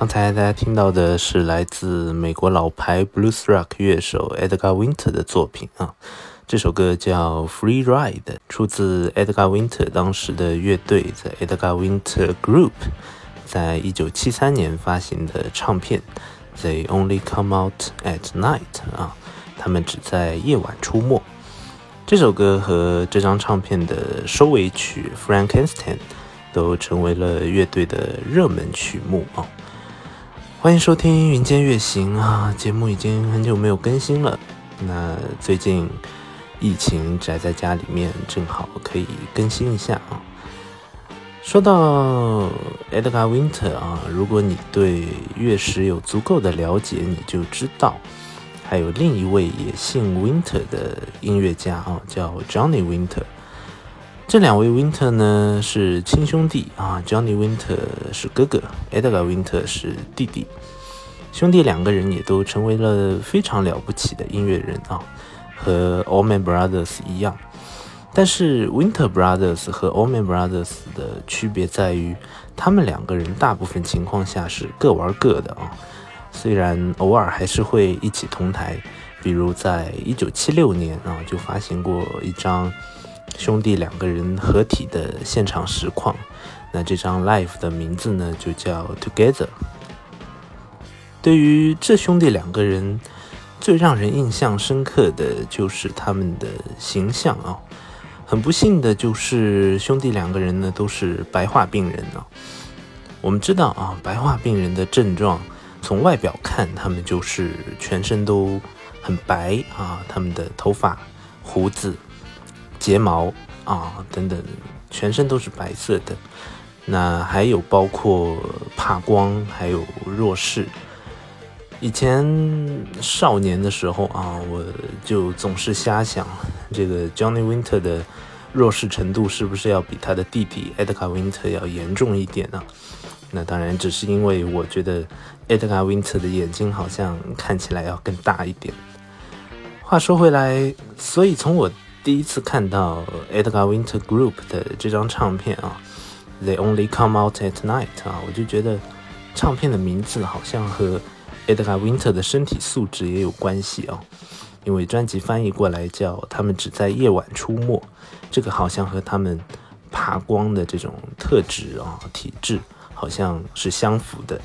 刚才大家听到的是来自美国老牌 blues rock 乐手 Edgar Winter 的作品啊，这首歌叫《Free Ride》，出自 Edgar Winter 当时的乐队 The Edgar Winter Group 在一九七三年发行的唱片《They Only Come Out at Night》啊，他们只在夜晚出没。这首歌和这张唱片的收尾曲《Frankenstein》都成为了乐队的热门曲目啊。欢迎收听《云间月行》啊，节目已经很久没有更新了。那最近疫情宅在家里面，正好可以更新一下啊。说到 Edgar Winter 啊，如果你对乐史有足够的了解，你就知道还有另一位也姓 Winter 的音乐家啊，叫 Johnny Winter。这两位 Winter 呢是亲兄弟啊，Johnny Winter 是哥哥，Edgar Winter 是弟弟。兄弟两个人也都成为了非常了不起的音乐人啊，和 Allman Brothers 一样。但是 Winter Brothers 和 Allman Brothers 的区别在于，他们两个人大部分情况下是各玩各的啊，虽然偶尔还是会一起同台，比如在1976年啊就发行过一张。兄弟两个人合体的现场实况，那这张 live 的名字呢就叫 Together。对于这兄弟两个人，最让人印象深刻的就是他们的形象啊。很不幸的就是兄弟两个人呢都是白化病人啊。我们知道啊，白化病人的症状，从外表看，他们就是全身都很白啊，他们的头发、胡子。睫毛啊，等等，全身都是白色的。那还有包括怕光，还有弱视。以前少年的时候啊，我就总是瞎想，这个 Johnny Winter 的弱视程度是不是要比他的弟弟 Edgar Winter 要严重一点呢？那当然，只是因为我觉得 Edgar Winter 的眼睛好像看起来要更大一点。话说回来，所以从我。第一次看到 Edgar Winter Group 的这张唱片啊，They Only Come Out at Night 啊，我就觉得唱片的名字好像和 Edgar Winter 的身体素质也有关系哦，因为专辑翻译过来叫他们只在夜晚出没，这个好像和他们怕光的这种特质啊体质好像是相符的，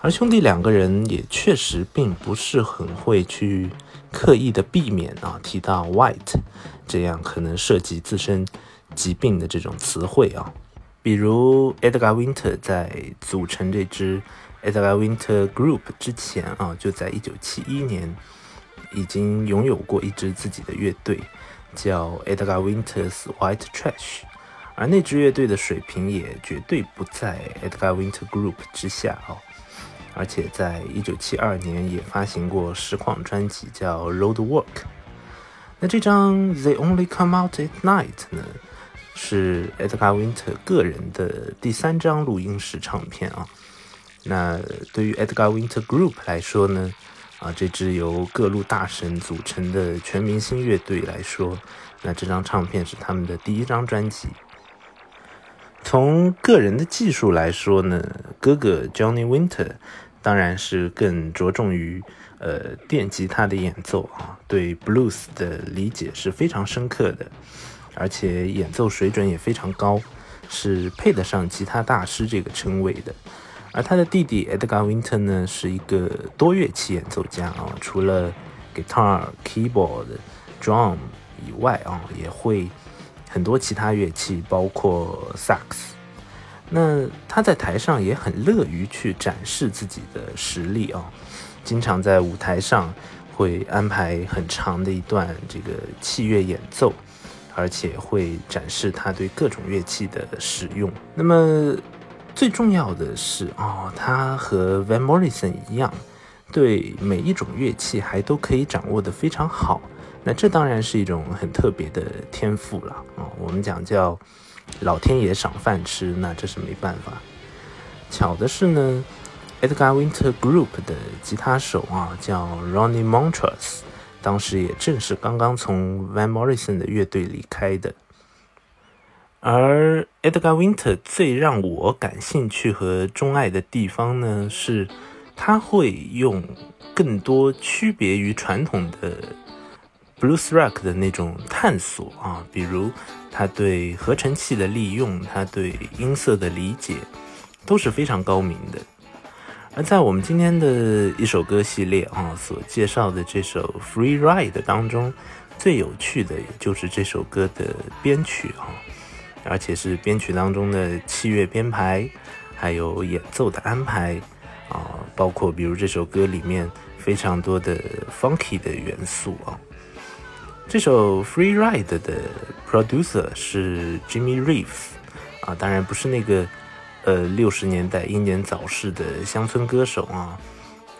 而兄弟两个人也确实并不是很会去。刻意的避免啊提到 white 这样可能涉及自身疾病的这种词汇啊，比如 Edgar Winter 在组成这支 Edgar Winter Group 之前啊，就在1971年已经拥有过一支自己的乐队，叫 Edgar Winter's White Trash，而那支乐队的水平也绝对不在 Edgar Winter Group 之下啊。而且在一九七二年也发行过实况专辑，叫《Road Work》。那这张《They Only Come Out at Night》呢，是 Edgar Winter 个人的第三张录音室唱片啊。那对于 Edgar Winter Group 来说呢，啊，这支由各路大神组成的全明星乐队来说，那这张唱片是他们的第一张专辑。从个人的技术来说呢，哥哥 Johnny Winter。当然是更着重于呃电吉他的演奏啊，对 blues 的理解是非常深刻的，而且演奏水准也非常高，是配得上吉他大师这个称谓的。而他的弟弟 Edgar Winter 呢，是一个多乐器演奏家啊，除了 guitar、keyboard、drum 以外啊，也会很多其他乐器，包括萨克斯。那他在台上也很乐于去展示自己的实力啊，经常在舞台上会安排很长的一段这个器乐演奏，而且会展示他对各种乐器的使用。那么最重要的是哦，他和 Van Morrison 一样，对每一种乐器还都可以掌握的非常好。那这当然是一种很特别的天赋了啊，我们讲叫。老天爷赏饭吃，那这是没办法。巧的是呢，Edgar Winter Group 的吉他手啊叫 Ronnie Montrose，当时也正是刚刚从 Van Morrison 的乐队离开的。而 Edgar Winter 最让我感兴趣和钟爱的地方呢，是他会用更多区别于传统的 blues rock 的那种探索啊，比如他对合成器的利用，他对音色的理解都是非常高明的。而在我们今天的一首歌系列啊所介绍的这首 Free Ride 当中，最有趣的就是这首歌的编曲啊。而且是编曲当中的器乐编排，还有演奏的安排啊，包括比如这首歌里面非常多的 funky 的元素啊。这首 Free Ride 的 producer 是 Jimmy Reeves 啊，当然不是那个呃六十年代英年早逝的乡村歌手啊，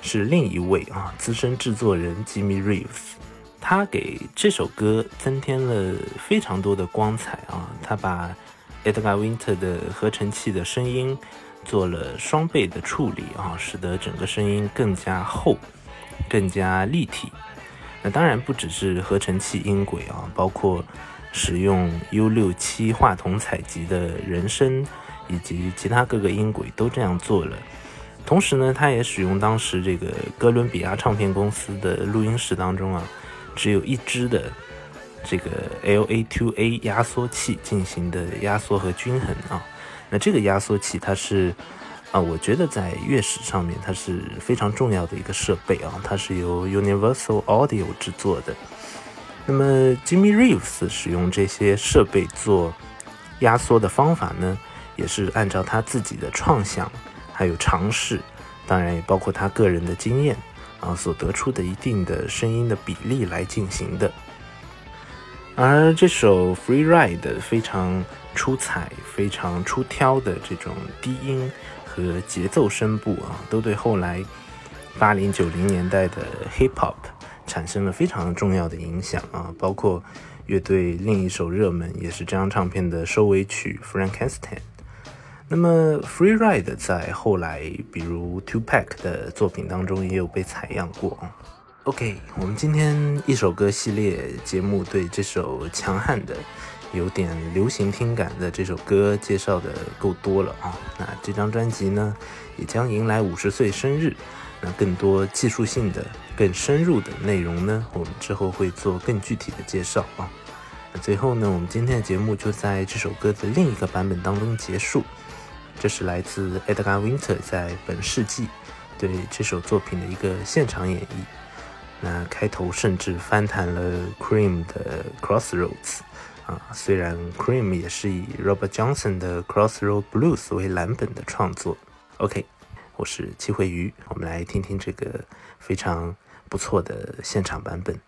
是另一位啊资深制作人 Jimmy Reeves。他给这首歌增添了非常多的光彩啊！他把 Edgar Winter 的合成器的声音做了双倍的处理啊，使得整个声音更加厚、更加立体。那当然不只是合成器音轨啊，包括使用 U67 话筒采集的人声以及其他各个音轨都这样做了。同时呢，他也使用当时这个哥伦比亚唱片公司的录音室当中啊。只有一支的这个 LA2A 压缩器进行的压缩和均衡啊，那这个压缩器它是啊，我觉得在乐史上面它是非常重要的一个设备啊，它是由 Universal Audio 制作的。那么 Jimmy Reeves 使用这些设备做压缩的方法呢，也是按照他自己的创想还有尝试，当然也包括他个人的经验。啊，所得出的一定的声音的比例来进行的。而这首《Free Ride》非常出彩、非常出挑的这种低音和节奏声部啊，都对后来八零九零年代的 Hip Hop 产生了非常重要的影响啊。包括乐队另一首热门，也是这张唱片的收尾曲《Frankenstein》。那么，Free Ride 在后来，比如 Two Pack 的作品当中也有被采样过。OK，我们今天一首歌系列节目对这首强悍的、有点流行听感的这首歌介绍的够多了啊。那这张专辑呢，也将迎来五十岁生日。那更多技术性的、更深入的内容呢，我们之后会做更具体的介绍啊。那最后呢，我们今天的节目就在这首歌的另一个版本当中结束。这是来自 Edgar Winter 在本世纪对这首作品的一个现场演绎。那开头甚至翻弹了 Cream 的 Crossroads 啊，虽然 Cream 也是以 Robert Johnson 的 Crossroad Blues 为蓝本的创作。OK，我是七回鱼，我们来听听这个非常不错的现场版本。